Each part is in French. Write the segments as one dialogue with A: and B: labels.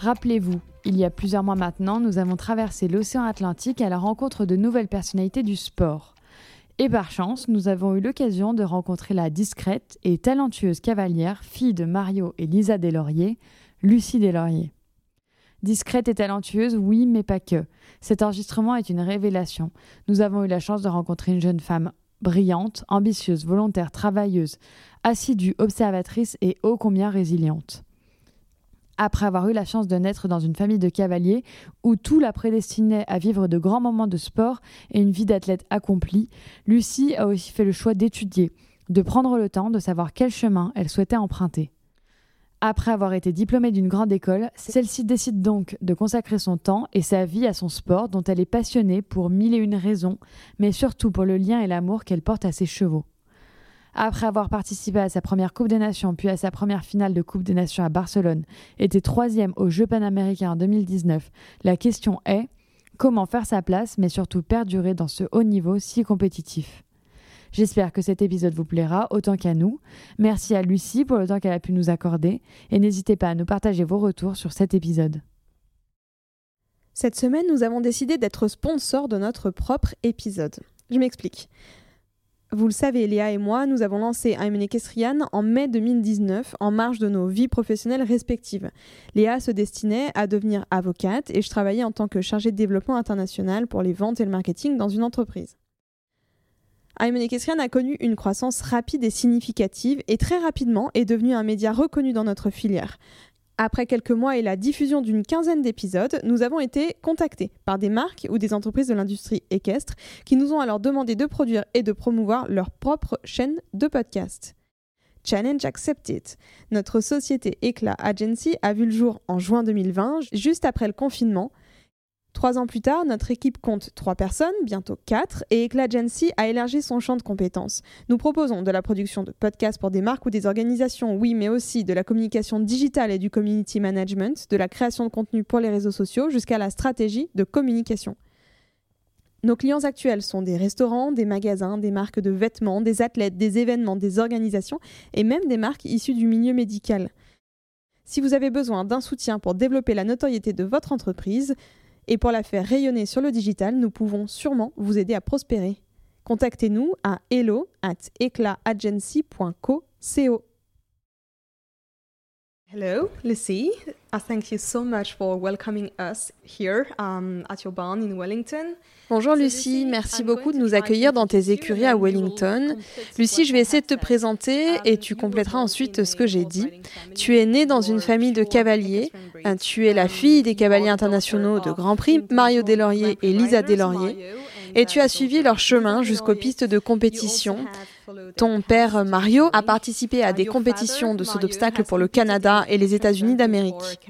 A: Rappelez-vous, il y a plusieurs mois maintenant, nous avons traversé l'océan Atlantique à la rencontre de nouvelles personnalités du sport. Et par chance, nous avons eu l'occasion de rencontrer la discrète et talentueuse cavalière, fille de Mario et Lisa Deslauriers, Lucie Deslauriers. Discrète et talentueuse, oui, mais pas que. Cet enregistrement est une révélation. Nous avons eu la chance de rencontrer une jeune femme brillante, ambitieuse, volontaire, travailleuse, assidue, observatrice et ô combien résiliente. Après avoir eu la chance de naître dans une famille de cavaliers où tout la prédestinait à vivre de grands moments de sport et une vie d'athlète accomplie, Lucie a aussi fait le choix d'étudier, de prendre le temps de savoir quel chemin elle souhaitait emprunter. Après avoir été diplômée d'une grande école, celle-ci décide donc de consacrer son temps et sa vie à son sport dont elle est passionnée pour mille et une raisons, mais surtout pour le lien et l'amour qu'elle porte à ses chevaux. Après avoir participé à sa première Coupe des Nations, puis à sa première finale de Coupe des Nations à Barcelone, était troisième aux Jeux panaméricains en 2019, la question est comment faire sa place, mais surtout perdurer dans ce haut niveau si compétitif? J'espère que cet épisode vous plaira autant qu'à nous. Merci à Lucie pour le temps qu'elle a pu nous accorder et n'hésitez pas à nous partager vos retours sur cet épisode.
B: Cette semaine, nous avons décidé d'être sponsor de notre propre épisode. Je m'explique. Vous le savez, Léa et moi, nous avons lancé I'm Equestrian en mai 2019, en marge de nos vies professionnelles respectives. Léa se destinait à devenir avocate et je travaillais en tant que chargée de développement international pour les ventes et le marketing dans une entreprise. I'm Equestrian a connu une croissance rapide et significative et très rapidement est devenu un média reconnu dans notre filière. Après quelques mois et la diffusion d'une quinzaine d'épisodes, nous avons été contactés par des marques ou des entreprises de l'industrie équestre qui nous ont alors demandé de produire et de promouvoir leur propre chaîne de podcast. Challenge accepted. Notre société Eclat Agency a vu le jour en juin 2020, juste après le confinement, Trois ans plus tard, notre équipe compte trois personnes, bientôt quatre, et Eclagency a élargi son champ de compétences. Nous proposons de la production de podcasts pour des marques ou des organisations, oui, mais aussi de la communication digitale et du community management, de la création de contenu pour les réseaux sociaux, jusqu'à la stratégie de communication. Nos clients actuels sont des restaurants, des magasins, des marques de vêtements, des athlètes, des événements, des organisations et même des marques issues du milieu médical. Si vous avez besoin d'un soutien pour développer la notoriété de votre entreprise, et pour la faire rayonner sur le digital, nous pouvons sûrement vous aider à prospérer. Contactez-nous à hello at. Hello, Lucy. Uh, thank you so much for welcoming us here um, at your barn in Wellington. Bonjour Lucie, merci beaucoup de nous accueillir dans tes écuries à Wellington. Lucie, je vais essayer de te présenter et tu compléteras ensuite ce que j'ai dit. Tu es née dans une famille de cavaliers. Euh, tu es la fille des cavaliers internationaux de Grand Prix, Mario Deslauriers et Lisa Deslauriers. Et tu as suivi leur chemin jusqu'aux pistes de compétition. Ton père Mario a participé à des compétitions de saut d'obstacles pour le Canada et les États-Unis d'Amérique.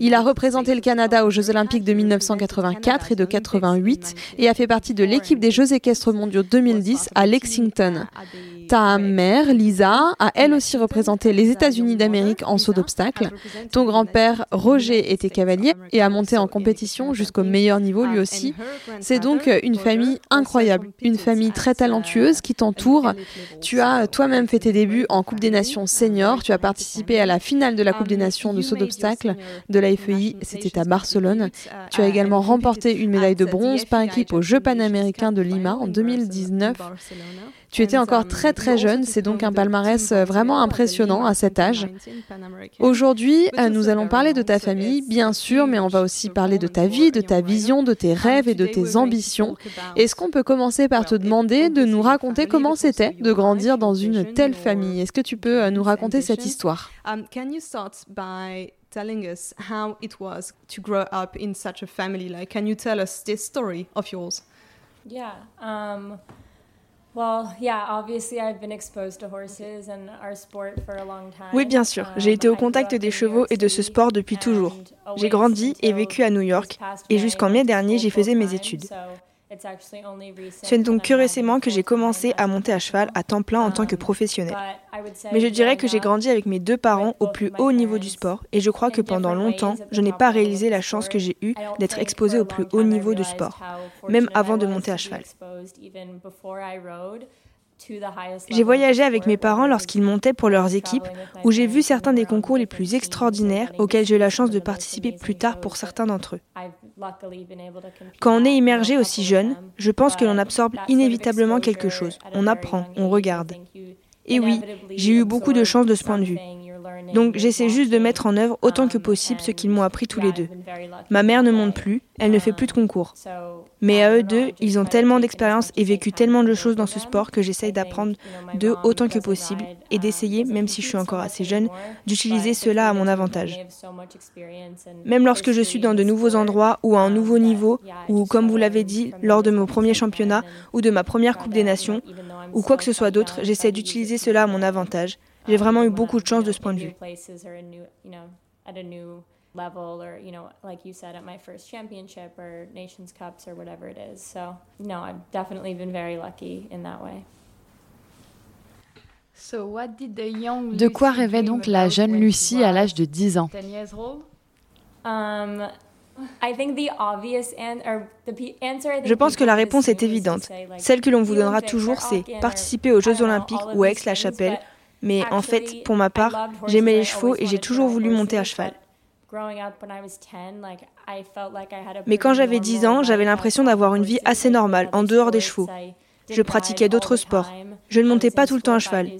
B: Il a représenté le Canada aux Jeux olympiques de 1984 et de 88 et a fait partie de l'équipe des Jeux équestres mondiaux 2010 à Lexington. Ta mère, Lisa, a elle aussi représenté les États-Unis d'Amérique en saut d'obstacles. Ton grand-père, Roger, était cavalier et a monté en compétition jusqu'au meilleur niveau lui aussi. C'est donc une famille incroyable, une famille très talentueuse qui t'entoure. Tu as toi-même fait tes débuts en Coupe des Nations senior. Tu as participé à la finale de la Coupe des Nations de saut d'obstacles de la FEI. C'était à Barcelone. Tu as également remporté une médaille de bronze par équipe aux Jeux panaméricains de Lima en 2019. Tu étais encore très très jeune, c'est donc un palmarès vraiment impressionnant à cet âge. Aujourd'hui, nous allons parler de ta famille, bien sûr, mais on va aussi parler de ta vie, de ta vision, de tes rêves et de tes ambitions. Est-ce qu'on peut commencer par te demander de nous raconter comment c'était de grandir dans une telle famille? Est-ce que tu peux nous raconter cette histoire?
C: Telling us how it was to grow up in such a family? Like, can you tell us this story of yours?
D: Yeah. Um,
E: Oui, bien sûr. J'ai été au contact des chevaux et de ce sport depuis toujours. J'ai grandi et vécu à New York et jusqu'en mai dernier, j'y faisais mes études. Ce n'est donc que récemment que j'ai commencé à monter à cheval à temps plein en tant que professionnel. Mais je dirais que j'ai grandi avec mes deux parents au plus haut niveau du sport et je crois que pendant longtemps, je n'ai pas réalisé la chance que j'ai eue d'être exposé au plus haut niveau de sport, même avant de monter à cheval. J'ai voyagé avec mes parents lorsqu'ils montaient pour leurs équipes, où j'ai vu certains des concours les plus extraordinaires auxquels j'ai eu la chance de participer plus tard pour certains d'entre eux. Quand on est immergé aussi jeune, je pense que l'on absorbe inévitablement quelque chose. On apprend, on regarde. Et oui, j'ai eu beaucoup de chance de ce point de vue. Donc j'essaie juste de mettre en œuvre autant que possible ce qu'ils m'ont appris tous les deux. Ma mère ne monte plus, elle ne fait plus de concours. Mais à eux deux, ils ont tellement d'expérience et vécu tellement de choses dans ce sport que j'essaye d'apprendre d'eux autant que possible et d'essayer, même si je suis encore assez jeune, d'utiliser cela à mon avantage. Même lorsque je suis dans de nouveaux endroits ou à un nouveau niveau, ou comme vous l'avez dit, lors de mon premier championnat ou de ma première Coupe des Nations, ou quoi que ce soit d'autre, j'essaie d'utiliser cela à mon avantage. J'ai vraiment eu beaucoup de chance de ce point de vue. level or you know like you said at my first championship or nations cups or whatever it is. So no i've definitely been very lucky in that way.
A: De quoi rêvait donc la jeune Lucie à l'âge de 10 ans?
E: Je pense que la réponse est évidente. Celle que l'on vous donnera toujours, c'est participer aux Jeux olympiques ou à Aix-la-Chapelle mais en fait, pour ma part, j'aimais les chevaux et j'ai toujours voulu monter à cheval. Mais quand j'avais 10 ans, j'avais l'impression d'avoir une vie assez normale, en dehors des chevaux. Je pratiquais d'autres sports. Je ne montais pas tout le temps à cheval.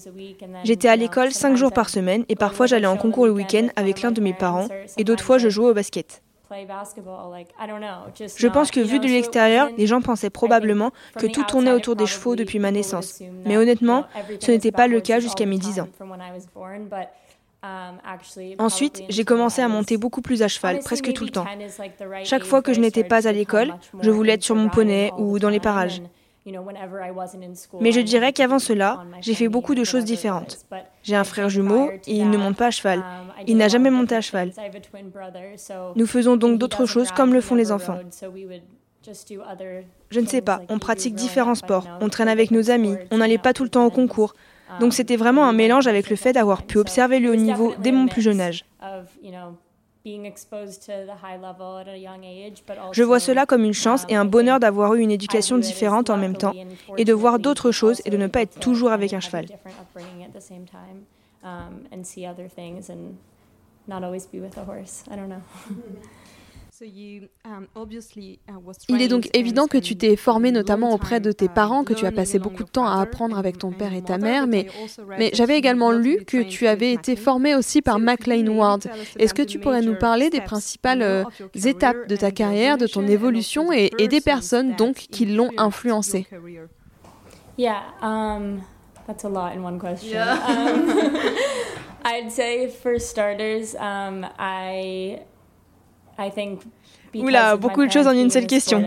E: J'étais à l'école 5 jours par semaine et parfois j'allais en concours le week-end avec l'un de mes parents et d'autres fois je jouais au basket. Je pense que vu de l'extérieur, les gens pensaient probablement que tout tournait autour des chevaux depuis ma naissance. Mais honnêtement, ce n'était pas le cas jusqu'à mes 10 ans. Um, Ensuite, j'ai commencé à monter beaucoup plus à cheval, presque tout le temps. Chaque fois que je n'étais pas à l'école, je voulais être sur mon poney ou dans les parages. Mais je dirais qu'avant cela, j'ai fait beaucoup de choses différentes. J'ai un frère jumeau et il ne monte pas à cheval. Um, il n'a jamais monté à cheval. Nous faisons donc d'autres choses comme le font les enfants. Je ne sais pas, on pratique différents sports, on traîne avec nos amis, on n'allait pas tout le temps au concours. Donc c'était vraiment un mélange avec le fait d'avoir pu observer le haut niveau dès mon plus jeune âge. Je vois cela comme une chance et un bonheur d'avoir eu une éducation différente en même temps et de voir d'autres choses et de ne pas être toujours avec un cheval.
B: Um, Il est donc évident que tu t'es formé notamment auprès de tes uh, parents, que tu as passé beaucoup de temps à apprendre avec ton père et ta mère, mais, mais j'avais également lu que tu avais été formé aussi par McLean Ward. Est-ce que tu pourrais nous parler des principales euh, étapes de ta carrière, de ton évolution et, et des personnes donc qui l'ont influencé?
D: Yeah, um, that's a lot in one question. Yeah. um, I'd say for starters, um, I
E: Oula, beaucoup de choses en une seule question.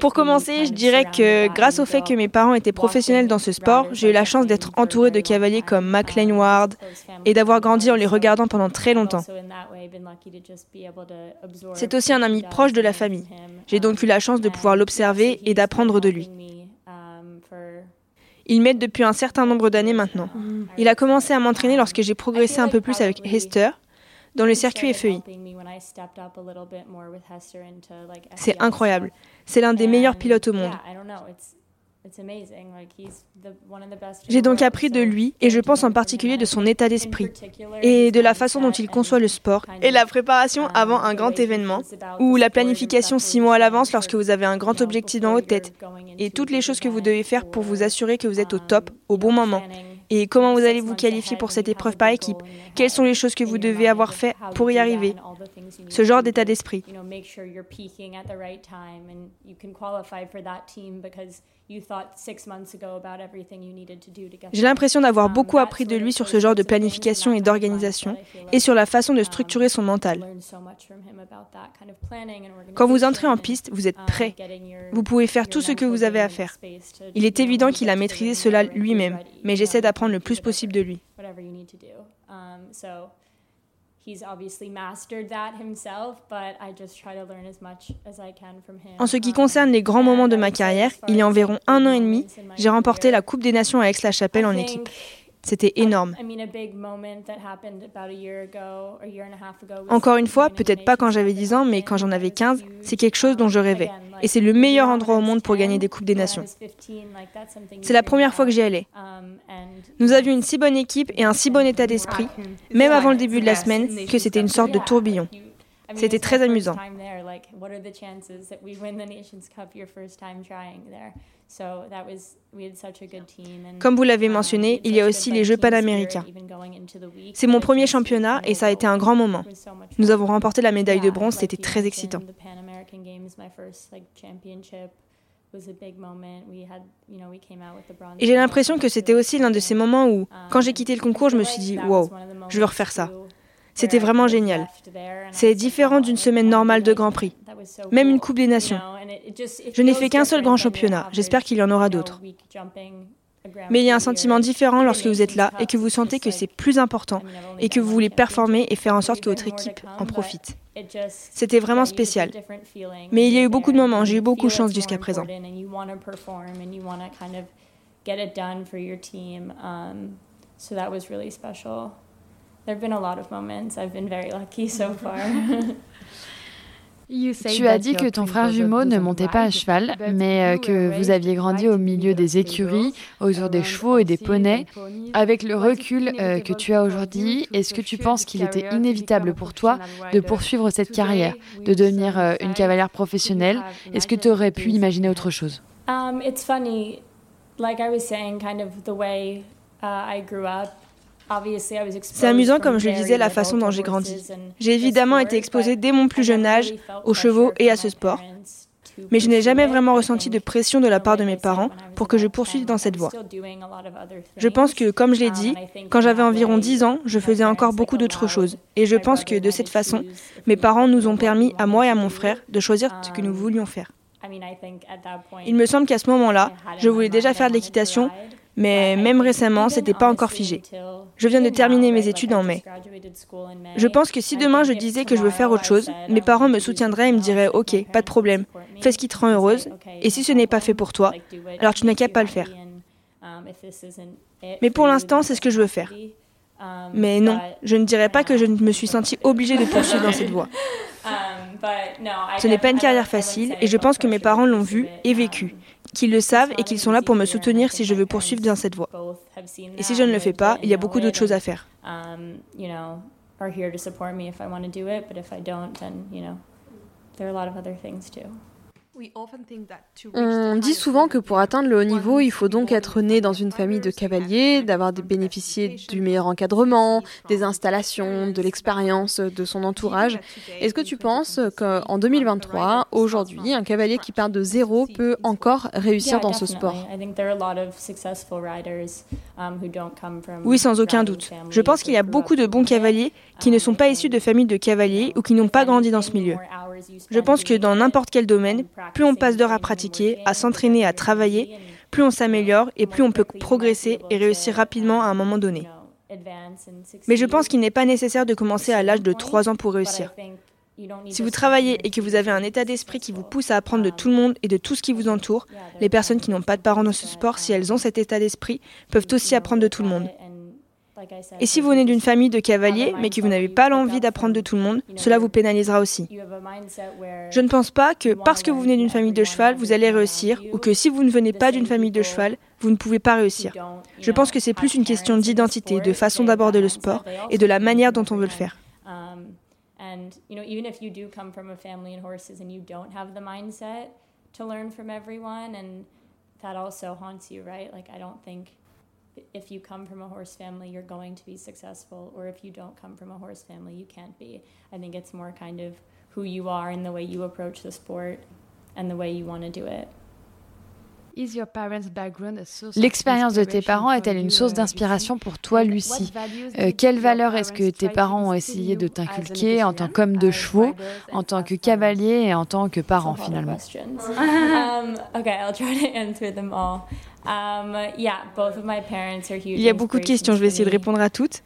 E: Pour commencer, je dirais que grâce au fait que mes parents étaient professionnels dans ce sport, j'ai eu la chance d'être entouré de cavaliers comme McLean Ward et d'avoir grandi en les regardant pendant très longtemps. C'est aussi un ami proche de la famille. J'ai donc eu la chance de pouvoir l'observer et d'apprendre de lui. Il m'aide depuis un certain nombre d'années maintenant. Il a commencé à m'entraîner lorsque j'ai progressé un peu plus avec Hester, dans le circuit FEI. C'est incroyable. C'est l'un des meilleurs pilotes au monde. J'ai donc appris de lui et je pense en particulier de son état d'esprit et de la façon dont il conçoit le sport et la préparation avant un grand événement ou la planification six mois à l'avance lorsque vous avez un grand objectif dans votre tête et toutes les choses que vous devez faire pour vous assurer que vous êtes au top au bon moment et comment vous allez vous qualifier pour cette épreuve par équipe? Quelles sont les choses que vous devez avoir fait pour y arriver? Ce genre d'état d'esprit. J'ai l'impression d'avoir beaucoup appris de lui sur ce genre de planification et d'organisation et sur la façon de structurer son mental. Quand vous entrez en piste, vous êtes prêt. Vous pouvez faire tout ce que vous avez à faire. Il est évident qu'il a maîtrisé cela lui-même, mais j'essaie d'apprendre le plus possible de lui. En ce qui concerne les grands moments de ma carrière, il y a environ un an et demi, j'ai remporté la Coupe des Nations à Aix-la-Chapelle en équipe. C'était énorme. Encore une fois, peut-être pas quand j'avais 10 ans, mais quand j'en avais 15, c'est quelque chose dont je rêvais. Et c'est le meilleur endroit au monde pour gagner des Coupes des Nations. C'est la première fois que j'y allais. Nous avions une si bonne équipe et un si bon état d'esprit, même avant le début de la semaine, que c'était une sorte de tourbillon. C'était très amusant. Comme vous l'avez mentionné, il y a aussi les Jeux panaméricains. C'est mon premier championnat et ça a été un grand moment. Nous avons remporté la médaille de bronze, c'était très excitant. Et j'ai l'impression que c'était aussi l'un de ces moments où, quand j'ai quitté le concours, je me suis dit, wow, je veux refaire ça. C'était vraiment génial. C'est différent d'une semaine normale de Grand Prix, même une Coupe des Nations. Je n'ai fait qu'un seul grand championnat, j'espère qu'il y en aura d'autres. Mais il y a un sentiment différent lorsque vous êtes là et que vous sentez que c'est plus important et que vous voulez performer et faire en sorte que votre équipe en profite. C'était vraiment spécial. Mais il y a eu beaucoup de moments, j'ai eu beaucoup de chance jusqu'à présent.
D: There have been a lot of moments. I've been very lucky so far.
A: Tu as dit que ton frère jumeau ne montait pas à cheval, mais euh, que vous aviez grandi au milieu des écuries, autour des chevaux et des poneys. Avec le recul euh, que tu as aujourd'hui, est-ce que tu penses qu'il était inévitable pour toi de poursuivre cette carrière, de devenir euh, une cavalière professionnelle Est-ce que tu aurais pu imaginer autre chose?
D: Um, It's funny, like I was saying, kind of the way uh, I grew up.
E: C'est amusant, comme je le disais, la façon dont j'ai grandi. J'ai évidemment été exposée dès mon plus jeune âge aux chevaux et à ce sport. Mais je n'ai jamais vraiment ressenti de pression de la part de mes parents pour que je poursuive dans cette voie. Je pense que, comme je l'ai dit, quand j'avais environ 10 ans, je faisais encore beaucoup d'autres choses. Et je pense que, de cette façon, mes parents nous ont permis, à moi et à mon frère, de choisir ce que nous voulions faire. Il me semble qu'à ce moment-là, je voulais déjà faire de l'équitation, mais même récemment, c'était pas encore figé. Je viens de terminer mes études en mai. Je pense que si demain je disais que je veux faire autre chose, mes parents me soutiendraient et me diraient OK, pas de problème, fais ce qui te rend heureuse, et si ce n'est pas fait pour toi, alors tu n'as qu'à pas le faire. Mais pour l'instant, c'est ce que je veux faire. Mais non, je ne dirais pas que je me suis sentie obligée de poursuivre dans cette voie. Ce n'est pas une carrière facile et je pense que mes parents l'ont vu et vécu qu'ils le savent et qu'ils sont là pour me soutenir si je veux poursuivre dans cette voie. Et si je ne le fais pas, il y a beaucoup d'autres choses à faire.
B: On dit souvent que pour atteindre le haut niveau, il faut donc être né dans une famille de cavaliers, d'avoir bénéficié du meilleur encadrement, des installations, de l'expérience de son entourage. Est-ce que tu penses qu'en 2023, aujourd'hui, un cavalier qui part de zéro peut encore réussir dans ce sport?
E: Oui, sans aucun doute. Je pense qu'il y a beaucoup de bons cavaliers qui ne sont pas issus de familles de cavaliers ou qui n'ont pas grandi dans ce milieu. Je pense que dans n'importe quel domaine, plus on passe d'heures à pratiquer, à s'entraîner, à travailler, plus on s'améliore et plus on peut progresser et réussir rapidement à un moment donné. Mais je pense qu'il n'est pas nécessaire de commencer à l'âge de 3 ans pour réussir. Si vous travaillez et que vous avez un état d'esprit qui vous pousse à apprendre de tout le monde et de tout ce qui vous entoure, les personnes qui n'ont pas de parents dans ce sport, si elles ont cet état d'esprit, peuvent aussi apprendre de tout le monde. Et si vous venez d'une famille de cavaliers, mais que vous n'avez pas l'envie d'apprendre de tout le monde, cela vous pénalisera aussi. Je ne pense pas que parce que vous venez d'une famille de cheval, vous allez réussir, ou que si vous ne venez pas d'une famille de cheval, vous ne pouvez pas réussir. Je pense que c'est plus une question d'identité, de façon d'aborder le sport et de la manière dont on veut le faire.
D: And you know, even if you do come from a family in horses and you don't have the mindset to learn from everyone, and that also haunts you, right? Like I don't think if you come from a horse family, you're going to be successful, or if you don't come from a horse family, you can't be. I think it's more kind of who you are and the way you approach the sport and the way you want to do it.
A: L'expérience de tes parents est-elle une source uh, d'inspiration pour toi, Lucie? euh, Quelles valeurs est-ce que tes parents ont essayé de t'inculquer en tant qu'homme de chevaux, en tant que cavalier et en tant que parent finalement?
E: Il y a beaucoup de questions, je vais essayer de répondre à toutes.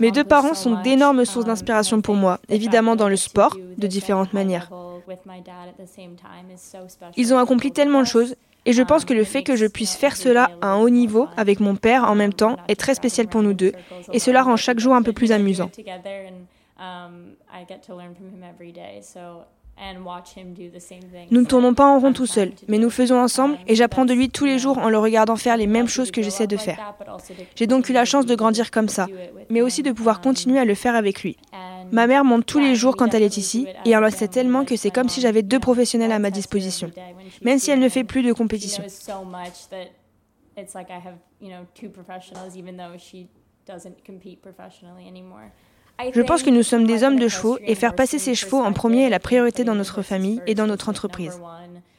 E: Mes deux parents sont d'énormes sources um, d'inspiration pour moi, évidemment dans le sport, de différentes manières. Ils ont accompli tellement de choses et je pense que le fait que je puisse faire cela à un haut niveau avec mon père en même temps est très spécial pour nous deux et cela rend chaque jour un peu plus amusant. Nous ne tournons pas en rond tout seuls, mais nous faisons ensemble et j'apprends de lui tous les jours en le regardant faire les mêmes choses que j'essaie de faire. J'ai donc eu la chance de grandir comme ça, mais aussi de pouvoir continuer à le faire avec lui. Ma mère monte tous les jours quand elle est ici et elle en sait tellement que c'est comme si j'avais deux professionnels à ma disposition, même si elle ne fait plus de compétition. Je pense que nous sommes des hommes de chevaux et faire passer ces chevaux en premier est la priorité dans notre famille et dans notre entreprise.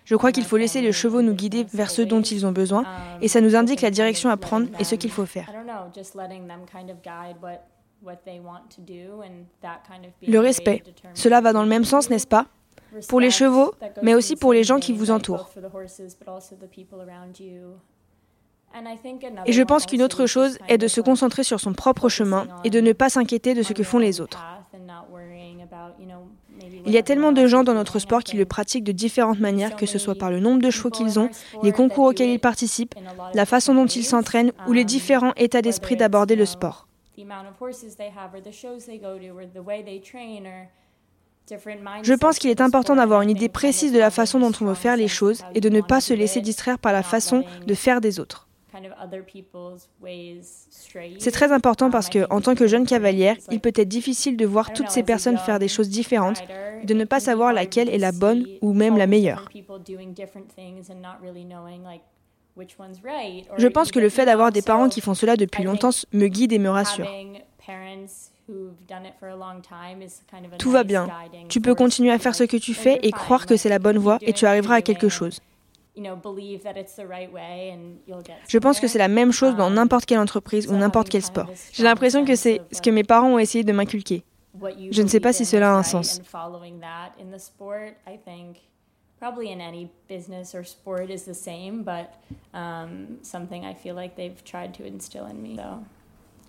E: Je crois qu'il faut laisser les chevaux nous guider vers ce dont ils ont besoin et ça nous indique la direction à prendre et ce qu'il faut faire. Le respect, cela va dans le même sens, n'est-ce pas? Pour les chevaux, mais aussi pour les gens qui vous entourent. Et je pense qu'une autre chose est de se concentrer sur son propre chemin et de ne pas s'inquiéter de ce que font les autres. Il y a tellement de gens dans notre sport qui le pratiquent de différentes manières, que ce soit par le nombre de chevaux qu'ils ont, les concours auxquels ils participent, la façon dont ils s'entraînent ou les différents états d'esprit d'aborder le sport. Je pense qu'il est important d'avoir une idée précise de la façon dont on veut faire les choses et de ne pas se laisser distraire par la façon de faire des autres. C'est très important parce que, en tant que jeune cavalière, il peut être difficile de voir toutes ces personnes faire des choses différentes, de ne pas savoir laquelle est la bonne ou même la meilleure. Je pense que le fait d'avoir des parents qui font cela depuis longtemps me guide et me rassure. Tout va bien. Tu peux continuer à faire ce que tu fais et croire que c'est la bonne voie et tu arriveras à quelque chose. Je pense que c'est la même chose dans um, n'importe quelle entreprise ou n'importe quel sport. J'ai l'impression que c'est ce que mes parents ont essayé de m'inculquer. Je ne sais pas si cela a un sens.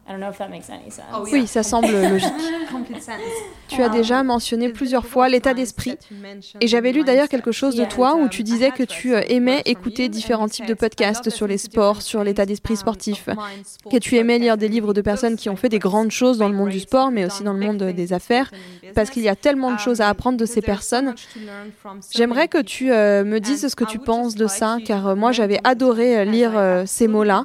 E: I oui, ça semble logique. tu as déjà um, mentionné plusieurs fois l'état d'esprit. Et j'avais lu d'ailleurs quelque chose de toi où tu um, disais que tu euh, aimais écouter différents types de podcasts sur les sports, sur l'état d'esprit um, sportif, que tu aimais lire des livres de personnes qui ont fait des grandes choses dans le monde du sport, mais aussi dans le monde des affaires, parce qu'il y a tellement de choses à apprendre de ces personnes. J'aimerais que tu euh, me dises ce que tu penses de ça, car euh, moi j'avais adoré lire ces mots-là.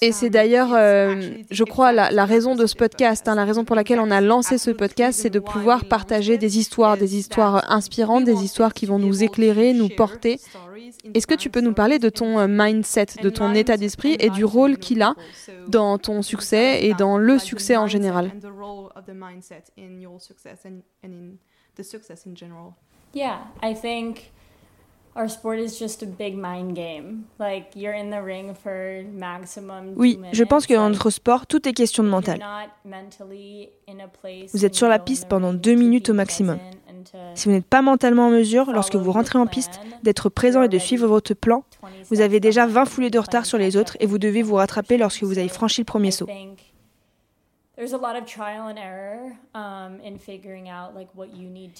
E: Et c'est d'ailleurs, euh, je crois, la, raison de ce podcast, hein, la raison pour laquelle on a lancé ce podcast, c'est de pouvoir partager des histoires, des histoires inspirantes, des histoires qui vont nous éclairer, nous porter. Est-ce que tu peux nous parler de ton euh, mindset, de ton état d'esprit et du rôle qu'il a dans ton succès et dans le succès en général?
D: Yeah, I think
E: oui, je pense que dans notre sport, tout est question de mental. Vous êtes sur la piste pendant deux minutes au maximum. Si vous n'êtes pas mentalement en mesure, lorsque vous rentrez en piste, d'être présent et de suivre votre plan, vous avez déjà 20 foulées de retard sur les autres et vous devez vous rattraper lorsque vous avez franchi le premier saut.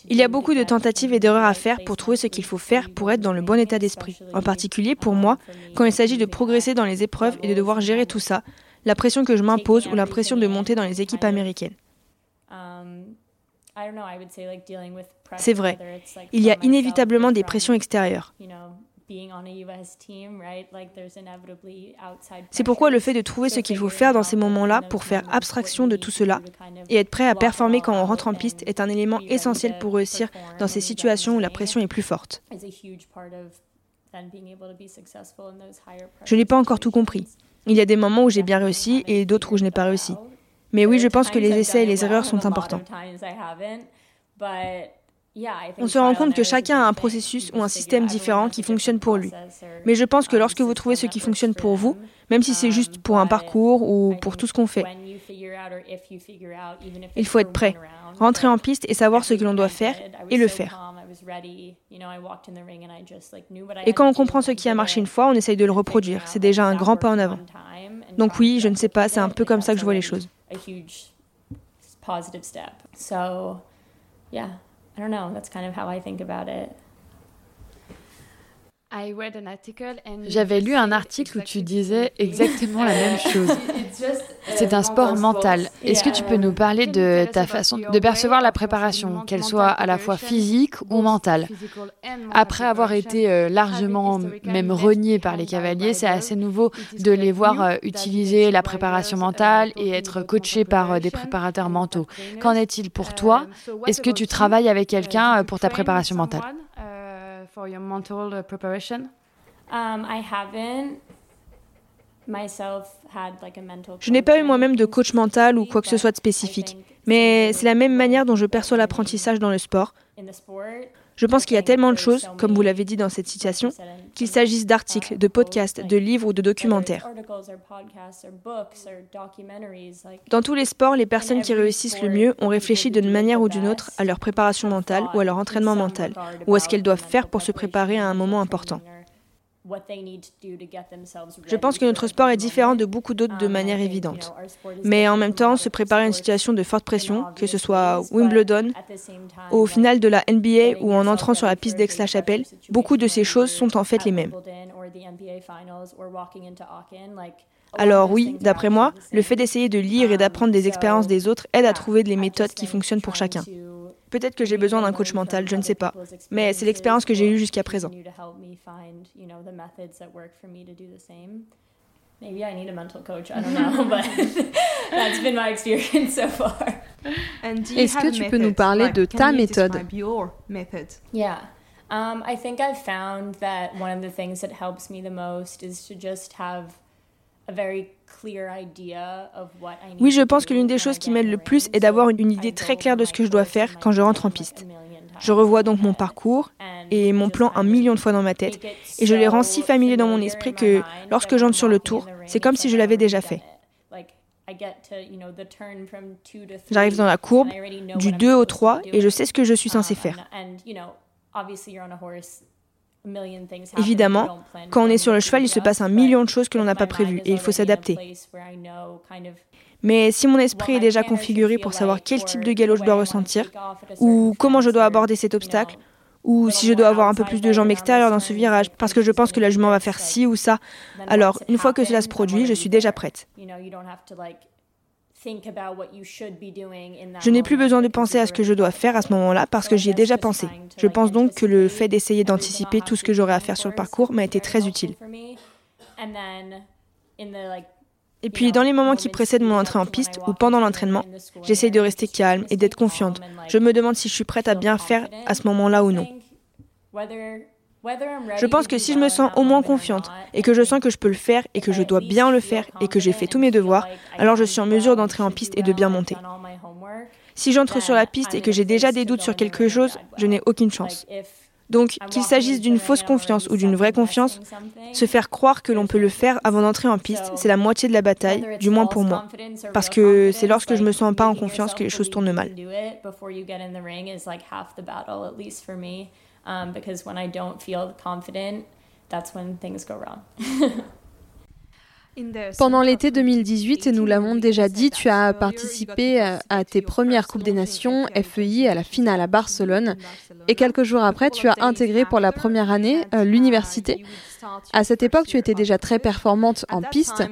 E: Il y a beaucoup de tentatives et d'erreurs à faire pour trouver ce qu'il faut faire pour être dans le bon état d'esprit. En particulier pour moi, quand il s'agit de progresser dans les épreuves et de devoir gérer tout ça, la pression que je m'impose ou la pression de monter dans les équipes américaines. C'est vrai, il y a inévitablement des pressions extérieures. C'est pourquoi le fait de trouver ce qu'il faut faire dans ces moments-là pour faire abstraction de tout cela et être prêt à performer quand on rentre en piste est un élément essentiel pour réussir dans ces situations où la pression est plus forte. Je n'ai pas encore tout compris. Il y a des moments où j'ai bien réussi et d'autres où je n'ai pas réussi. Mais oui, je pense que les essais et les erreurs sont importants. On se rend compte que chacun a un processus ou un système différent qui fonctionne pour lui. Mais je pense que lorsque vous trouvez ce qui fonctionne pour vous, même si c'est juste pour un parcours ou pour tout ce qu'on fait, il faut être prêt, rentrer en piste et savoir ce que l'on doit faire et le faire. Et quand on comprend ce qui a marché une fois, on essaye de le reproduire. C'est déjà un grand pas en avant. Donc oui, je ne sais pas, c'est un peu comme ça que je vois les choses.
D: I don't know. That's kind of how I think about it.
A: J'avais lu un article où tu disais exactement la même chose. C'est un sport mental. Est-ce que tu peux nous parler de ta façon de percevoir la préparation, qu'elle soit à la fois physique ou mentale? Après avoir été euh, largement même renié par les cavaliers, c'est assez nouveau de les voir euh, utiliser la préparation mentale et être coaché par euh, des préparateurs mentaux. Qu'en est-il pour toi? Est-ce que tu travailles avec quelqu'un pour ta préparation mentale?
E: For your mental uh, preparation? Um, I haven't Je n'ai pas eu moi-même de coach mental ou quoi que ce soit de spécifique, mais c'est la même manière dont je perçois l'apprentissage dans le sport. Je pense qu'il y a tellement de choses, comme vous l'avez dit dans cette situation, qu'il s'agisse d'articles, de podcasts, de livres ou de documentaires. Dans tous les sports, les personnes qui réussissent le mieux ont réfléchi d'une manière ou d'une autre à leur préparation mentale ou à leur entraînement mental, ou à ce qu'elles doivent faire pour se préparer à un moment important. Je pense que notre sport est différent de beaucoup d'autres de um, manière évidente. Mais en même temps, se préparer à une situation de forte pression, que ce soit Wimbledon, au final de la NBA ou en entrant sur la piste d'Aix-la-Chapelle, beaucoup de ces choses sont en fait les mêmes. Alors oui, d'après moi, le fait d'essayer de lire et d'apprendre des expériences des autres aide à trouver des méthodes qui fonctionnent pour chacun. Peut-être que j'ai besoin d'un coach mental, je ne sais pas. Mais c'est l'expérience que j'ai eue jusqu'à présent.
D: Maybe I need a mental coach, I don't know, but that's been my experience so far.
B: Est-ce que tu peux nous parler de ta méthode?
D: Yeah. Um, I think I've found that one of the things that helps me the most is to just have
E: oui, je pense que l'une des choses qui m'aide le plus est d'avoir une idée très claire de ce que je dois faire quand je rentre en piste. Je revois donc mon parcours et mon plan un million de fois dans ma tête et je les rends si familiers dans mon esprit que lorsque j'entre sur le tour, c'est comme si je l'avais déjà fait. J'arrive dans la courbe du 2 au 3 et je sais ce que je suis censé faire. Évidemment, quand on est sur le cheval, il se passe un million de choses que l'on n'a pas prévues et il faut s'adapter. Mais si mon esprit est déjà configuré pour savoir quel type de galop je dois ressentir, ou comment je dois aborder cet obstacle, ou si je dois avoir un peu plus de jambes extérieures dans ce virage, parce que je pense que la jument va faire ci ou ça, alors une fois que cela se produit, je suis déjà prête. Je n'ai plus besoin de penser à ce que je dois faire à ce moment-là parce que j'y ai déjà pensé. Je pense donc que le fait d'essayer d'anticiper tout ce que j'aurai à faire sur le parcours m'a été très utile. Et puis, dans les moments qui précèdent mon entrée en piste ou pendant l'entraînement, j'essaye de rester calme et d'être confiante. Je me demande si je suis prête à bien faire à ce moment-là ou non. Je pense que si je me sens au moins confiante et que je sens que je peux le faire et que je dois bien le faire et que j'ai fait tous mes devoirs, alors je suis en mesure d'entrer en piste et de bien monter. Si j'entre sur la piste et que j'ai déjà des doutes sur quelque chose, je n'ai aucune chance. Donc, qu'il s'agisse d'une fausse confiance ou d'une vraie confiance, se faire croire que l'on peut le faire avant d'entrer en piste, c'est la moitié de la bataille, du moins pour moi. Parce que c'est lorsque je me sens pas en confiance que les choses tournent mal. Um, because when I don't feel confident, that's when things go wrong.
B: Pendant l'été 2018, nous l'avons déjà dit, tu as participé à tes premières Coupes des Nations FEI à la finale à Barcelone. Et quelques jours après, tu as intégré pour la première année l'université. À cette époque, tu étais déjà très performante en piste.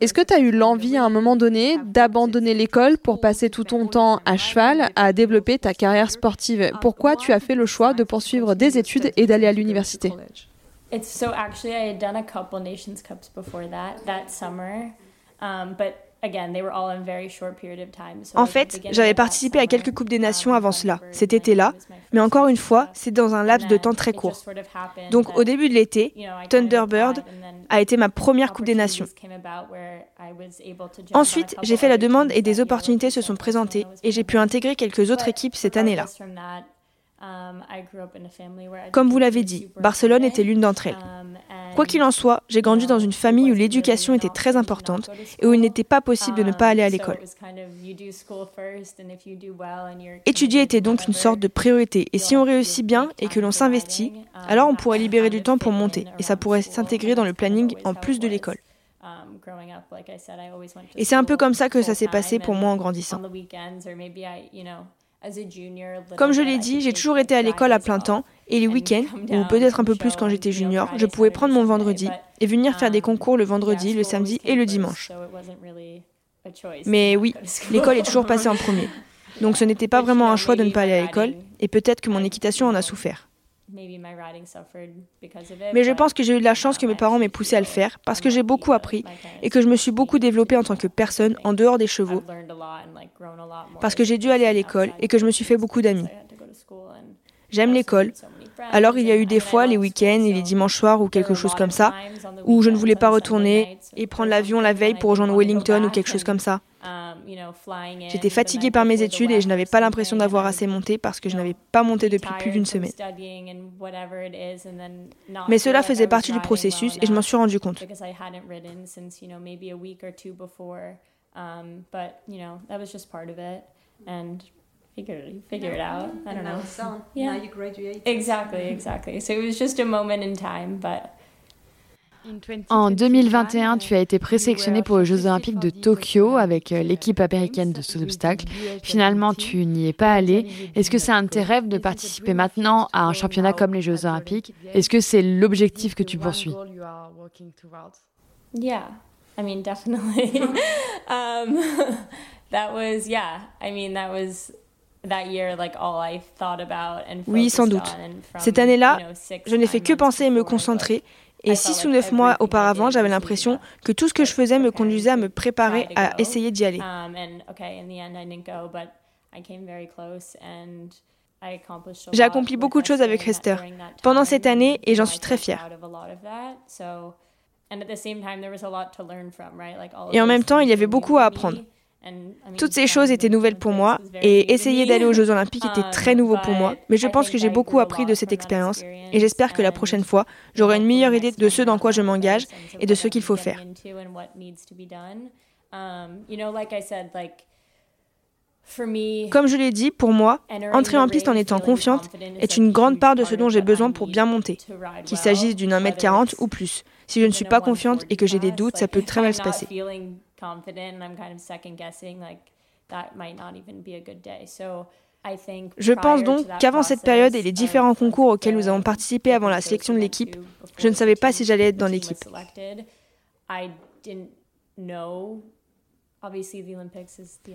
B: Est-ce que tu as eu l'envie à un moment donné d'abandonner l'école pour passer tout ton temps à cheval à développer ta carrière sportive? Pourquoi tu as fait le choix de poursuivre des études et d'aller à l'université?
D: It's so actually I had done a couple Nations Cups before that that summer, um, but
E: En fait, j'avais participé à quelques Coupes des Nations avant cela, cet été-là, mais encore une fois, c'est dans un laps de temps très court. Donc au début de l'été, Thunderbird a été ma première Coupe des Nations. Ensuite, j'ai fait la demande et des opportunités se sont présentées et j'ai pu intégrer quelques autres équipes cette année-là. Um, Comme vous l'avez dit, Barcelone était l'une d'entre elles. Um, Quoi qu'il en soit, j'ai grandi dans une famille où l'éducation était très importante et où il n'était pas possible de ne pas aller à l'école. Étudier était donc une sorte de priorité et si on réussit bien et que l'on s'investit, alors on pourrait libérer du temps pour monter et ça pourrait s'intégrer dans le planning en plus de l'école. Et c'est un peu comme ça que ça s'est passé pour moi en grandissant. Comme je l'ai dit, j'ai toujours été à l'école à plein temps et les week-ends, ou peut-être un peu plus quand j'étais junior, je pouvais prendre mon vendredi et venir faire des concours le vendredi, le samedi et le dimanche. Mais oui, l'école est toujours passée en premier. Donc ce n'était pas vraiment un choix de ne pas aller à l'école et peut-être que mon équitation en a souffert. Mais je pense que j'ai eu de la chance que mes parents m'aient poussé à le faire parce que j'ai beaucoup appris et que je me suis beaucoup développée en tant que personne en dehors des chevaux. Parce que j'ai dû aller à l'école et que je me suis fait beaucoup d'amis. J'aime l'école. Alors il y a eu des fois les week-ends et les dimanches soirs ou quelque chose comme ça, où je ne voulais pas retourner et prendre l'avion la veille pour rejoindre Wellington ou quelque chose comme ça. J'étais fatiguée par mes études et je n'avais pas l'impression d'avoir assez monté parce que je n'avais pas monté depuis plus d'une semaine. Mais cela faisait partie du processus et je m'en suis rendu compte.
D: figure it out. I don't know. Yeah. Exactly, exactly. So it was just a moment in time, but
A: en 2021, tu as été présélectionné pour les Jeux Olympiques de Tokyo avec euh, l'équipe américaine de saut d'obstacles. Finalement, tu n'y es pas allé. Est-ce que c'est un de tes rêves de participer maintenant à un championnat comme les Jeux Olympiques? Est-ce que c'est l'objectif que tu poursuis?
D: Yeah, I mean definitely. um, that was yeah. I mean that was
E: oui, sans doute. Cette année-là, je n'ai fait que penser et me concentrer et six ou neuf mois auparavant, j'avais l'impression que tout ce que je faisais me conduisait à me préparer à essayer d'y aller. J'ai accompli beaucoup de choses avec Hester pendant cette année et j'en suis très fière. Et en même temps, il y avait beaucoup à apprendre. Toutes ces choses étaient nouvelles pour moi et essayer d'aller aux Jeux olympiques était très nouveau pour moi, mais je pense que j'ai beaucoup appris de cette expérience et j'espère que la prochaine fois, j'aurai une meilleure idée de ce dans quoi je m'engage et de ce qu'il faut faire. Comme je l'ai dit, pour moi, entrer en piste en étant confiante est une grande part de ce dont j'ai besoin pour bien monter, qu'il s'agisse d'une 1m40 ou plus. Si je ne suis pas confiante et que j'ai des doutes, ça peut très mal se passer. Je pense donc qu'avant cette période et les différents concours auxquels nous avons participé avant la sélection de l'équipe, je ne savais pas si j'allais être dans l'équipe.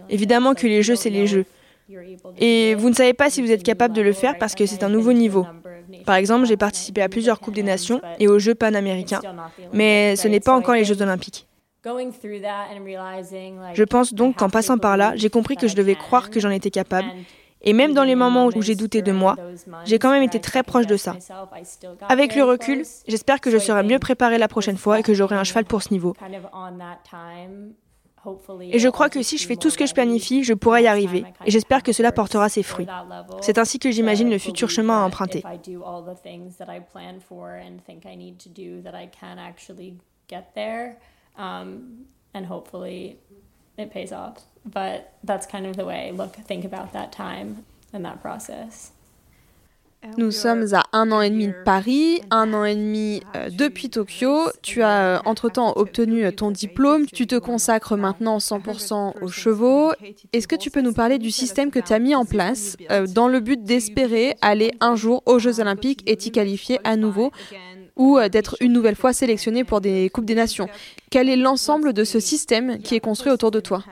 E: Évidemment que les jeux, c'est les jeux. Et vous ne savez pas si vous êtes capable de le faire parce que c'est un nouveau niveau. Par exemple, j'ai participé à plusieurs Coupes des Nations et aux Jeux panaméricains, mais ce n'est pas encore les Jeux olympiques. Je pense donc qu'en passant par là, j'ai compris que je devais croire que j'en étais capable. Et même dans les moments où j'ai douté de moi, j'ai quand même été très proche de ça. Avec le recul, j'espère que je serai mieux préparée la prochaine fois et que j'aurai un cheval pour ce niveau. Et je crois que si je fais tout ce que je planifie, je pourrai y arriver. Et j'espère que cela portera ses fruits. C'est ainsi que j'imagine le futur chemin à emprunter.
D: Um, it pays off. But that's kind of the way I look, think about that time and that process.
B: Nous sommes à un an et demi de Paris, un an et demi euh, depuis Tokyo. Tu as euh, entre-temps obtenu ton diplôme. Tu te consacres maintenant 100% aux chevaux. Est-ce que tu peux nous parler du système que tu as mis en place euh, dans le but d'espérer aller un jour aux Jeux Olympiques et t'y qualifier à nouveau ou d'être une nouvelle fois sélectionné pour des Coupes des Nations? Quel est l'ensemble de ce système qui est construit autour de toi?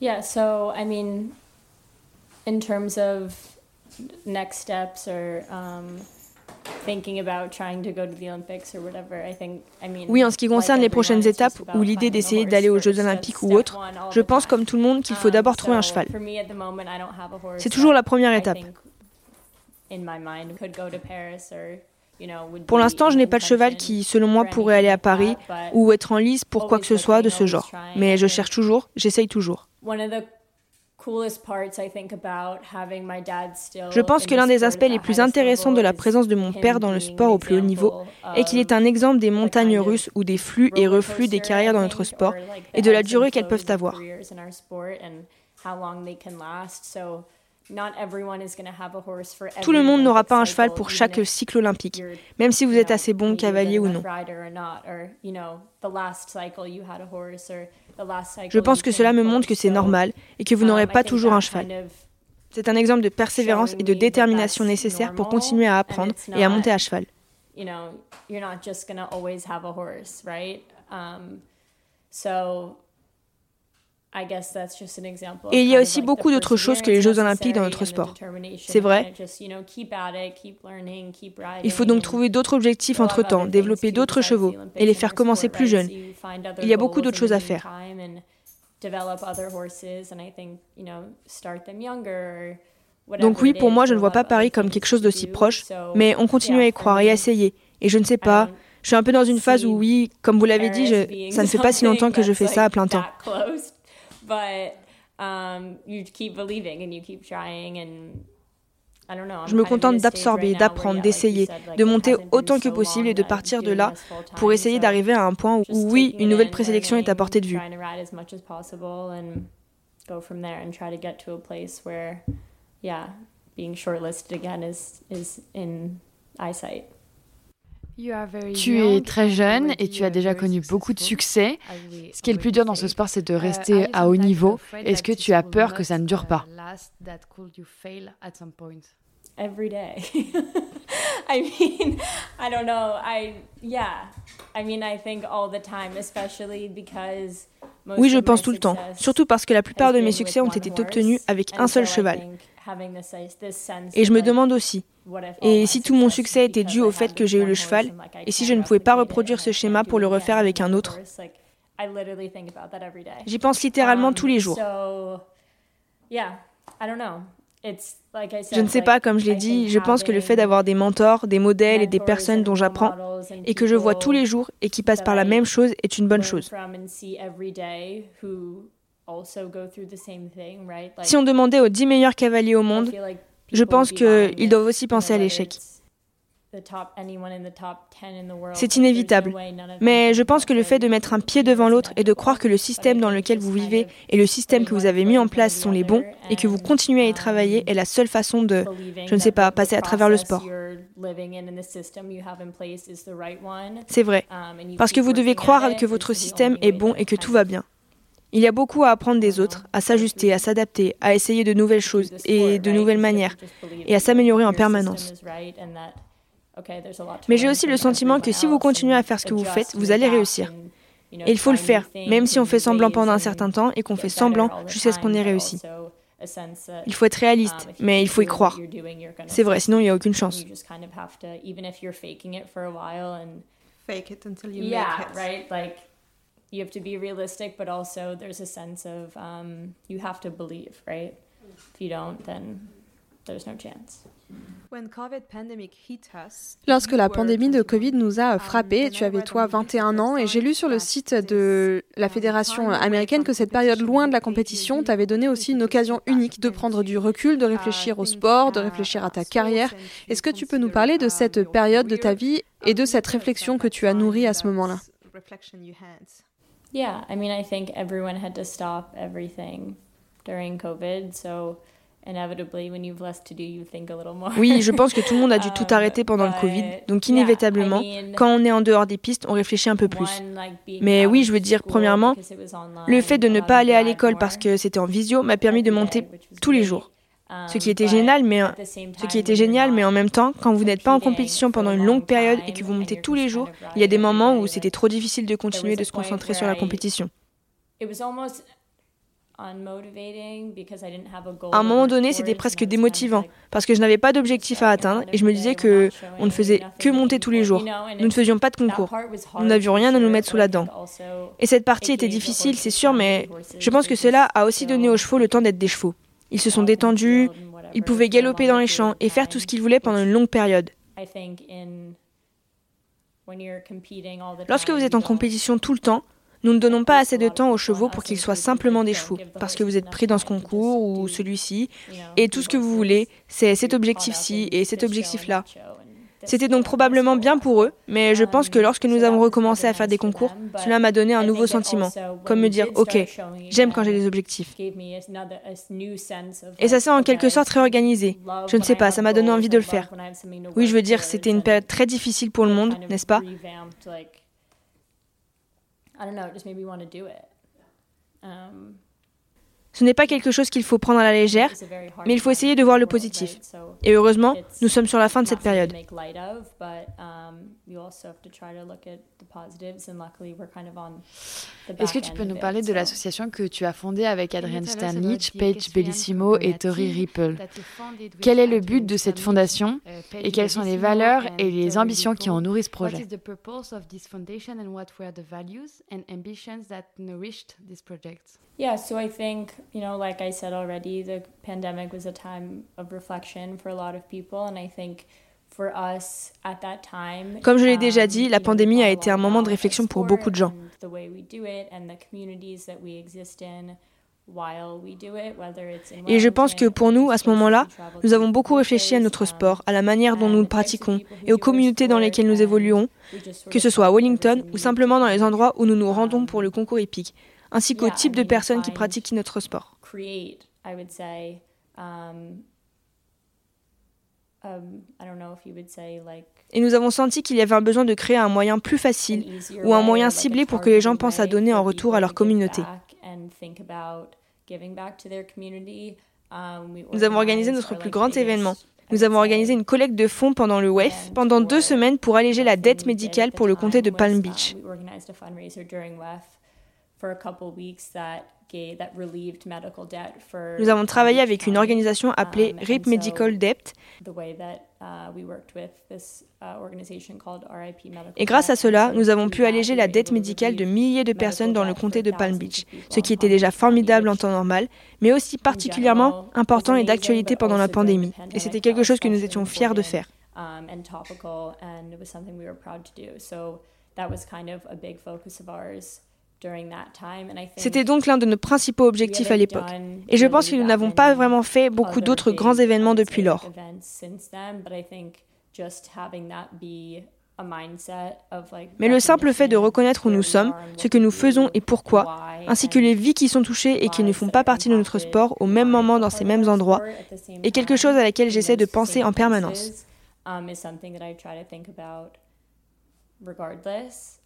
D: Yeah, so I mean, in terms of next steps or um,
E: oui, en ce qui concerne les prochaines étapes ou l'idée d'essayer d'aller aux Jeux olympiques ou autre, je pense comme tout le monde qu'il faut d'abord trouver un cheval. C'est toujours la première étape. Pour l'instant, je n'ai pas de cheval qui, selon moi, pourrait aller à Paris ou être en lice pour quoi que ce soit de ce genre. Mais je cherche toujours, j'essaye toujours. Je pense que l'un des aspects les plus intéressants de la présence de mon père dans le sport au plus haut niveau est qu'il est un exemple des montagnes russes ou des flux et reflux des carrières dans notre sport et de la durée qu'elles peuvent avoir. Tout le monde n'aura pas un cheval pour chaque cycle olympique, même si vous êtes assez bon cavalier ou non. Je pense que cela me montre que c'est normal et que vous n'aurez pas toujours un cheval. C'est un exemple de persévérance et de détermination nécessaire pour continuer à apprendre et à monter à cheval. Et il y a aussi beaucoup d'autres choses que les Jeux olympiques dans notre sport. C'est vrai. Il faut donc trouver d'autres objectifs entre-temps, développer d'autres chevaux et les faire commencer plus jeunes. Il y a beaucoup d'autres choses à faire. Donc oui, pour moi, je ne vois pas Paris comme quelque chose d'aussi proche, mais on continue à y croire et à essayer. Et je ne sais pas, je suis un peu dans une phase où oui, comme vous l'avez dit, ça ne fait pas si longtemps que je fais ça à plein temps. Je me contente d'absorber, d'apprendre, d'essayer, de monter autant que possible et de partir de là pour essayer d'arriver à un point où, oui, une nouvelle présélection est à portée de vue.
A: Tu es très jeune et tu as déjà connu beaucoup de succès. Ce qui est le plus dur dans ce sport, c'est de rester à haut niveau. Est-ce que tu as peur que ça ne dure pas?
D: every day. I mean, I don't know. I yeah. I mean, I think all the time, especially because
E: Oui, je pense tout le temps, surtout parce que la plupart de mes succès ont été obtenus avec un seul cheval. Et je me demande aussi, et si tout mon succès était dû au fait que j'ai eu le cheval, et si je ne pouvais pas reproduire ce schéma pour le refaire avec un autre? J'y pense littéralement tous les jours. Je ne sais pas, comme je l'ai dit, je pense que le fait d'avoir des mentors, des modèles et des personnes dont j'apprends et que je vois tous les jours et qui passent par la même chose est une bonne chose. Si on demandait aux 10 meilleurs cavaliers au monde, je pense qu'ils doivent aussi penser à l'échec. C'est inévitable. Mais je pense que le fait de mettre un pied devant l'autre et de croire que le système dans lequel vous vivez et le système que vous avez mis en place sont les bons et que vous continuez à y travailler est la seule façon de, je ne sais pas, passer à travers le sport. C'est vrai. Parce que vous devez croire que votre système est bon et que tout va bien. Il y a beaucoup à apprendre des autres, à s'ajuster, à s'adapter, à essayer de nouvelles choses et de nouvelles manières, et à s'améliorer en permanence. Mais j'ai aussi le sentiment que si vous continuez à faire ce que vous faites, vous allez réussir. Et il faut le faire, même si on fait semblant pendant un certain temps et qu'on fait semblant jusqu'à ce qu'on ait réussi. Il faut être réaliste, mais il faut y croire. C'est vrai, sinon il n'y a aucune chance. you have to be realistic, but also there's a sense of um, you have to believe, right? If you don't, then there's no chance.
B: Lorsque la pandémie de Covid nous a frappés, tu avais toi 21 ans et j'ai lu sur le site de la Fédération américaine que cette période loin de la compétition t'avait donné aussi une occasion unique de prendre du recul, de réfléchir au sport, de réfléchir à ta carrière. Est-ce que tu peux nous parler de cette période de ta vie et de cette réflexion que tu as nourrie à ce moment-là?
D: Yeah, I mean, I think everyone had to stop everything during COVID, so
E: Oui, je pense que tout le monde a dû tout arrêter pendant le Covid, donc inévitablement, quand on est en dehors des pistes, on réfléchit un peu plus. Mais oui, je veux dire, premièrement, le fait de ne pas aller à l'école parce que c'était en visio m'a permis de monter tous les jours. Ce qui était génial, mais ce qui était génial, mais en même temps, quand vous n'êtes pas en compétition pendant une longue période et que vous montez tous les jours, il y a des moments où c'était trop difficile de continuer de se concentrer sur la compétition. À un moment donné, c'était presque démotivant parce que je n'avais pas d'objectif à atteindre et je me disais que on ne faisait que monter tous les jours. Nous ne faisions pas de concours. Nous n'avions rien à nous mettre sous la dent. Et cette partie était difficile, c'est sûr, mais je pense que cela a aussi donné aux chevaux le temps d'être des chevaux. Ils se sont détendus, ils pouvaient galoper dans les champs et faire tout ce qu'ils voulaient pendant une longue période. Lorsque vous êtes en compétition tout le temps, nous ne donnons pas assez de temps aux chevaux pour qu'ils soient simplement des chevaux, parce que vous êtes pris dans ce concours ou celui-ci, et tout ce que vous voulez, c'est cet objectif-ci et cet objectif-là. C'était donc probablement bien pour eux, mais je pense que lorsque nous avons recommencé à faire des concours, cela m'a donné un nouveau sentiment, comme me dire, OK, j'aime quand j'ai des objectifs. Et ça s'est en quelque sorte réorganisé. Je ne sais pas, ça m'a donné envie de le faire. Oui, je veux dire, c'était une période très difficile pour le monde, n'est-ce pas? Ce n'est pas quelque chose qu'il faut prendre à la légère, mais il faut essayer de voir le positif. Et heureusement, nous sommes sur la fin de cette période.
A: Est-ce que tu peux nous parler de l'association que tu as fondée avec Adrian Stanlich, Paige Bellissimo et Tori Ripple? Quel est le but de cette fondation et quelles sont les valeurs et les ambitions qui ont nourri ce projet?
D: Yeah, so I think, you know, like I said already, the pandemic was a time of reflection for a lot of people, and I think for us at that time.
E: Comme je l'ai déjà dit, la pandémie a été un moment de réflexion pour beaucoup de gens. Et je pense que pour nous, à ce moment-là, nous avons beaucoup réfléchi à notre sport, à la manière dont nous le pratiquons et aux communautés dans lesquelles nous évoluons, que ce soit à Wellington ou simplement dans les endroits où nous nous rendons pour le concours épique ainsi qu'au type de personnes qui pratiquent notre sport. Et nous avons senti qu'il y avait un besoin de créer un moyen plus facile ou un moyen ciblé pour que les gens pensent à donner en retour à leur communauté. Um, nous avons organisé notre plus grand événement. Nous avons organisé une collecte de fonds pendant le WEF pendant deux semaines pour alléger la dette médicale pour le comté de Palm Beach. Nous avons travaillé avec une organisation um, appelée RIP Medical Debt. Uh, uh, Et grâce à cela, nous avons pu alléger la dette médicale de milliers de personnes dans le comté de Palm Beach, ce qui était déjà formidable en temps normal, mais aussi particulièrement important et d'actualité pendant la pandémie. Et c'était quelque chose que nous étions fiers de faire. C'était donc l'un de nos principaux objectifs à l'époque. Et je pense que nous n'avons pas vraiment fait beaucoup d'autres grands événements depuis lors. Mais le simple fait de reconnaître où nous sommes, ce que nous faisons et pourquoi, ainsi que les vies qui sont touchées et qui ne font pas partie de notre sport au même moment dans ces mêmes endroits, est quelque chose à laquelle j'essaie de penser en permanence.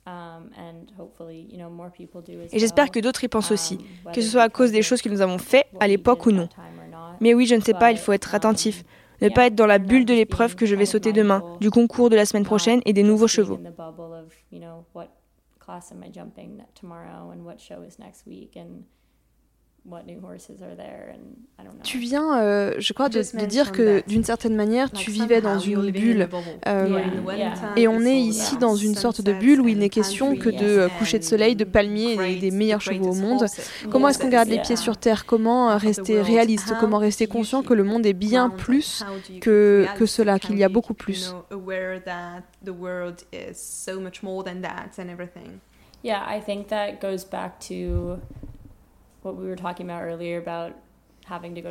E: Um, Et j'espère que d'autres y pensent aussi, um, que ce soit à cause des choses que nous avons faites à l'époque ou non. Mais oui, je ne sais pas, il faut être attentif. Ne pas être dans la bulle de l'épreuve que je vais sauter demain, du concours de la semaine prochaine et des nouveaux chevaux.
B: Tu viens, euh, je crois, de, de dire que d'une certaine manière, tu vivais dans une bulle. Euh, et on est ici dans une sorte de bulle où il n'est question que de coucher de soleil, de palmiers et des meilleurs chevaux au monde. Comment est-ce qu'on garde les pieds sur terre? Comment rester réaliste? Comment rester conscient que le monde est bien plus que, que cela, qu'il y a beaucoup plus?
D: Yeah, I think that goes back to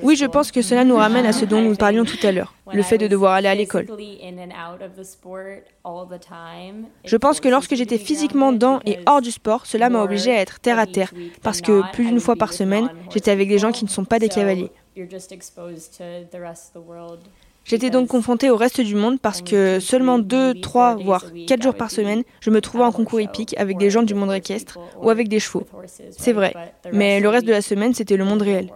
E: oui, je pense que cela nous ramène à ce dont nous parlions tout à l'heure, le fait de devoir aller à l'école. Je pense que lorsque j'étais physiquement dans et hors du sport, cela m'a obligé à être terre à terre, parce que plus d'une fois par semaine, j'étais avec des gens qui ne sont pas des cavaliers. J'étais donc confrontée au reste du monde parce que seulement 2, 3, voire 4 jours par semaine, je me trouvais en concours hippique avec des gens du monde équestre ou avec des chevaux. C'est vrai, mais le reste de la semaine, c'était le monde réel.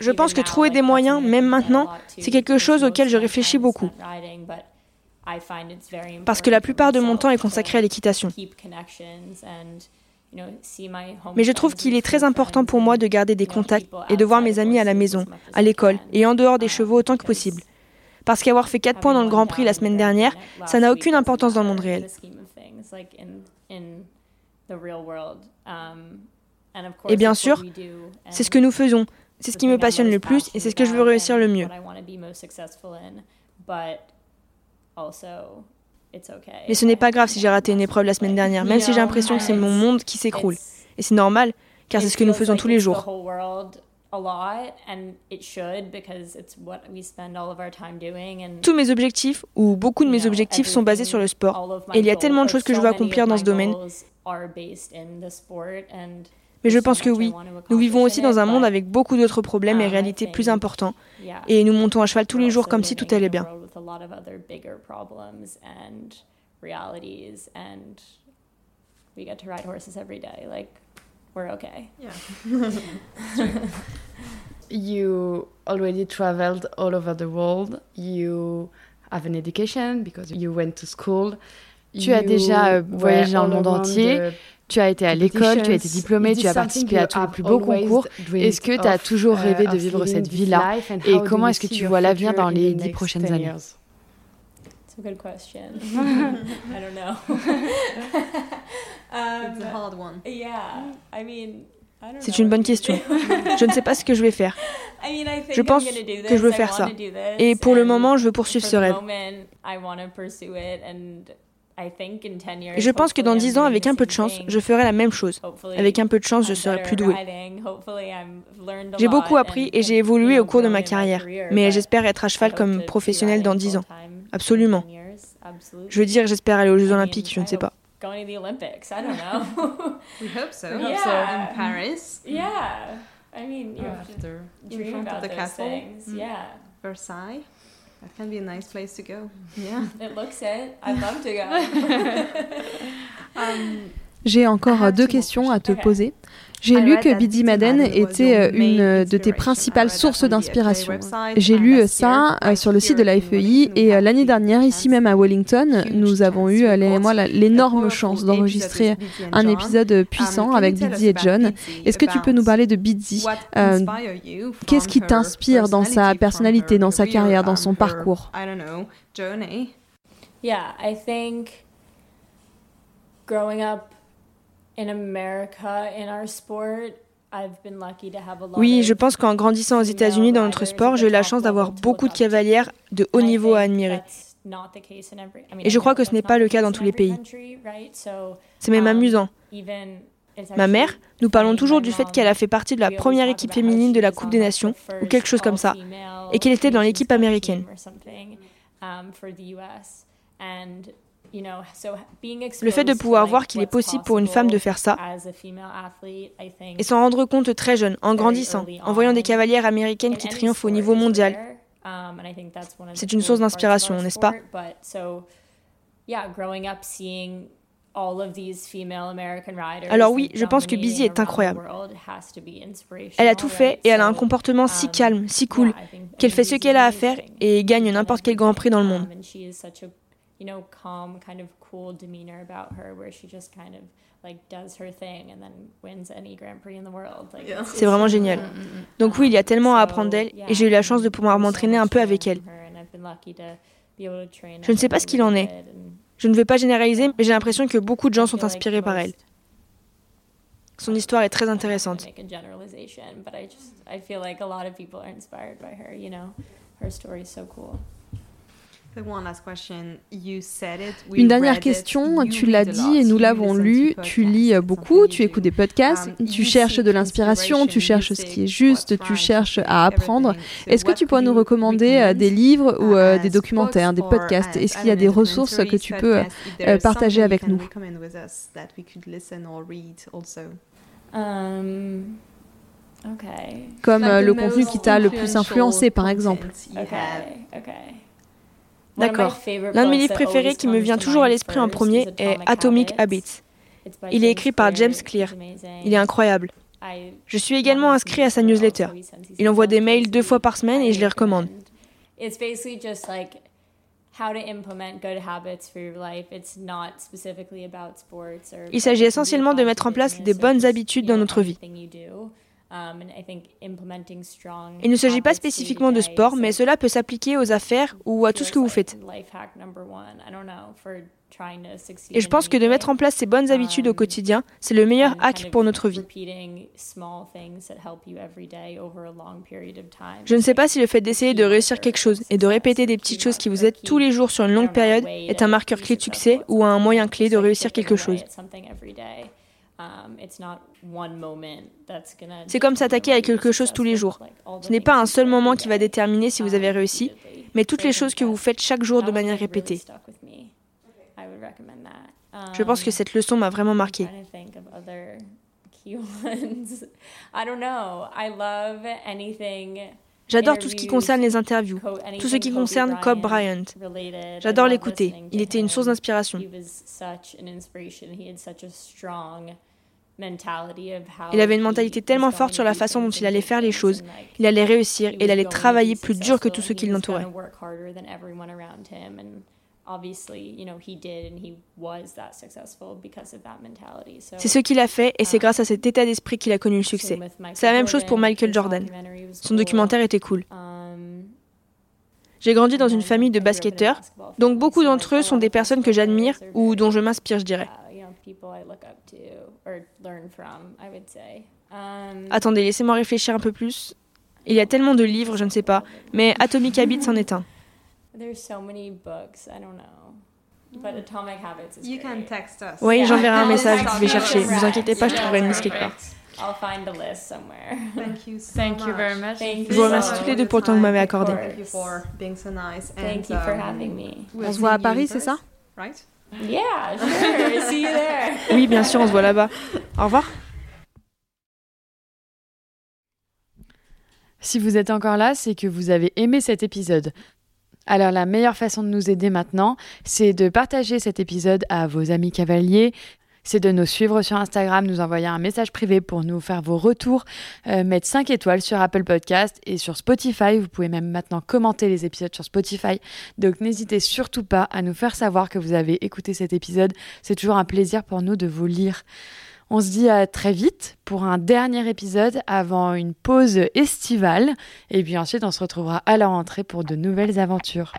E: Je pense que trouver des moyens, même maintenant, c'est quelque chose auquel je réfléchis beaucoup. Parce que la plupart de mon temps est consacré à l'équitation. Mais je trouve qu'il est très important pour moi de garder des contacts et de voir mes amis à la maison, à l'école et en dehors des chevaux autant que possible. Parce qu'avoir fait 4 points dans le Grand Prix la semaine dernière, ça n'a aucune importance dans le monde réel. Et bien sûr, c'est ce que nous faisons, c'est ce qui me passionne le plus et c'est ce que je veux réussir le mieux. Mais ce n'est pas grave si j'ai raté une épreuve la semaine dernière, même si j'ai l'impression que c'est mon monde qui s'écroule. Et c'est normal, car c'est ce que nous faisons tous les jours. Tous mes objectifs, ou beaucoup de mes objectifs, sont basés sur le sport. Et il y a tellement de choses que je veux accomplir dans ce domaine. Mais je pense que oui, nous vivons aussi dans un monde avec beaucoup d'autres problèmes et réalités plus importants. Et nous montons à cheval tous les jours comme si tout allait bien. We get to ride horses every day. Like, we're okay. Yeah.
A: you already traveled all over the world. You have an education because you went to school. Tu as déjà voyagé dans le monde entier. Tu as été à l'école, tu as été diplômé, tu as participé à tous les plus beaux concours. Est-ce que tu as toujours uh, rêvé de vivre cette vie-là Et comment est-ce que tu vois l'avenir dans les dix prochaines années
D: a good question. I don't know. um, It's a hard one. Yeah, I mean.
E: C'est une bonne question. je ne sais pas ce que je vais faire. Je pense que je veux faire ça. Et pour le moment, je veux poursuivre ce rêve. Et je pense que dans 10 ans, avec un peu de chance, je ferai la même chose. Avec un peu de chance, je serai plus douée. J'ai beaucoup appris et j'ai évolué au cours de ma carrière, mais j'espère être à cheval comme professionnel dans 10 ans. Absolument. Je veux dire, j'espère aller aux Jeux Olympiques, je ne sais pas.
D: Going to the Olympics. I don't know.
C: we hope so. We hope so. In Paris.
D: Yeah. I mean, you have to dream
C: in front
D: about
C: of the
D: those
C: castle.
D: things. Yeah.
C: Versailles. That can be a nice place to go.
D: Yeah. it looks it. I'd love to go.
B: um, J'ai encore deux questions à te poser. J'ai lu que Biddy Madden était euh, une de tes principales sources d'inspiration. J'ai lu ça euh, sur le site de la FEI et euh, l'année dernière, ici même à Wellington, nous avons eu moi l'énorme chance d'enregistrer un épisode puissant avec Biddy et John. Est-ce que tu peux nous parler de Biddy Qu'est-ce qui t'inspire dans sa personnalité, dans sa carrière, dans son parcours
D: Yeah, I think growing up
E: oui, je pense qu'en grandissant aux États-Unis dans notre sport, j'ai eu la chance d'avoir beaucoup de cavalières de haut niveau à admirer. Et je crois que ce n'est pas le cas dans tous les pays. C'est même amusant. Ma mère, nous parlons toujours du fait qu'elle a fait partie de la première équipe féminine de la Coupe des Nations, ou quelque chose comme ça, et qu'elle était dans l'équipe américaine. Le fait de pouvoir voir qu'il est possible pour une femme de faire ça et s'en rendre compte très jeune, en grandissant, en voyant des cavalières américaines qui triomphent au niveau mondial,
D: um,
E: c'est une source d'inspiration, n'est-ce pas alors oui, je pense que Busy est incroyable. Elle a tout fait et elle a un comportement si um, calme, si cool, qu'elle fait ce qu'elle a à faire et gagne n'importe quel grand prix dans le monde. You know, calm, kind of cool demeanor about her where she just kind of like does her thing and then wins any Grand Prix in the world. Like, yeah. C'est vraiment génial. Mm, mm, mm. Donc oui, il y a tellement à apprendre d'elle et j'ai eu la chance de pouvoir m'entraîner un peu avec elle. Je ne sais pas ce qu'il en est. Je ne veux pas généraliser, mais j'ai l'impression que beaucoup de gens sont inspirés par elle. Son histoire est très intéressante.
B: Her story is so cool. Une dernière question, tu l'as dit et nous l'avons lu, tu lis beaucoup, tu écoutes des podcasts, um, tu cherches de l'inspiration, tu cherches ce qui est juste, tu cherches à apprendre. Est-ce que tu pourrais nous recommander euh, des livres ou euh, des documentaires, des podcasts? Est-ce qu'il y a des ressources que tu peux euh, partager avec nous?
D: Um,
B: Comme euh, le contenu qui t'a le plus influencé, par exemple.
E: D'accord. L'un de mes livres préférés qui me vient toujours à l'esprit en premier est Atomic Habits. Il est écrit par James Clear. Il est incroyable. Je suis également inscrit à sa newsletter. Il envoie des mails deux fois par semaine et je les recommande. Il s'agit essentiellement de mettre en place des bonnes habitudes dans notre vie. Um, Il ne s'agit pas spécifiquement de sport, mais cela peut s'appliquer aux affaires ou à tout ce que vous faites. Et je pense que de mettre en place ces bonnes habitudes au um, quotidien, c'est le meilleur hack pour notre vie. Je ne sais pas si le fait d'essayer de réussir quelque chose et de répéter des petites choses qui vous aident tous les jours sur une longue période est un marqueur clé de succès ou un moyen clé de réussir quelque chose. Um, c'est comme s'attaquer à quelque chose tous les jours. Ce n'est pas un seul moment qui va déterminer si vous avez réussi, mais toutes les choses que vous faites chaque jour de manière répétée. Je pense que cette leçon m'a vraiment marqué. J'adore tout ce qui concerne les interviews, tout ce qui concerne Cobb Bryant. J'adore l'écouter. Il était une source d'inspiration. Il avait une mentalité tellement forte sur la façon dont il allait faire les choses. Il allait réussir et il allait travailler plus dur que tous ceux qui l'entouraient. C'est ce qu'il a fait et c'est um, grâce à cet état d'esprit qu'il a connu le succès. C'est la même chose pour Michael Jordan. Son documentaire était cool. Um, J'ai grandi dans une famille de basketteurs, donc beaucoup d'entre eux sont des personnes que j'admire ou dont je m'inspire, je dirais. Um, Attendez, laissez-moi réfléchir un peu plus. Il y a tellement de livres, je ne sais pas, mais Atomic Habits en est un. Oui, j'enverrai un message, vous pouvez chercher. Ne vous inquiétez pas, je trouverai une liste quelque part.
D: I'll find a list somewhere.
A: Thank you so Thank you very much.
E: je vous remercie toutes les deux pour le temps que vous m'avez accordé.
D: Thank you for being so nice. Thank you for um, having me.
B: On se voit à Paris, c'est ça?
D: Right?
E: Oui, bien sûr, on se voit là-bas. Au revoir.
A: Si vous êtes encore là, c'est que vous avez aimé cet épisode. Alors la meilleure façon de nous aider maintenant, c'est de partager cet épisode à vos amis cavaliers, c'est de nous suivre sur Instagram, nous envoyer un message privé pour nous faire vos retours, euh, mettre 5 étoiles sur Apple Podcast et sur Spotify. Vous pouvez même maintenant commenter les épisodes sur Spotify. Donc n'hésitez surtout pas à nous faire savoir que vous avez écouté cet épisode. C'est toujours un plaisir pour nous de vous lire. On se dit à très vite pour un dernier épisode avant une pause estivale. Et puis ensuite, on se retrouvera à la rentrée pour de nouvelles aventures.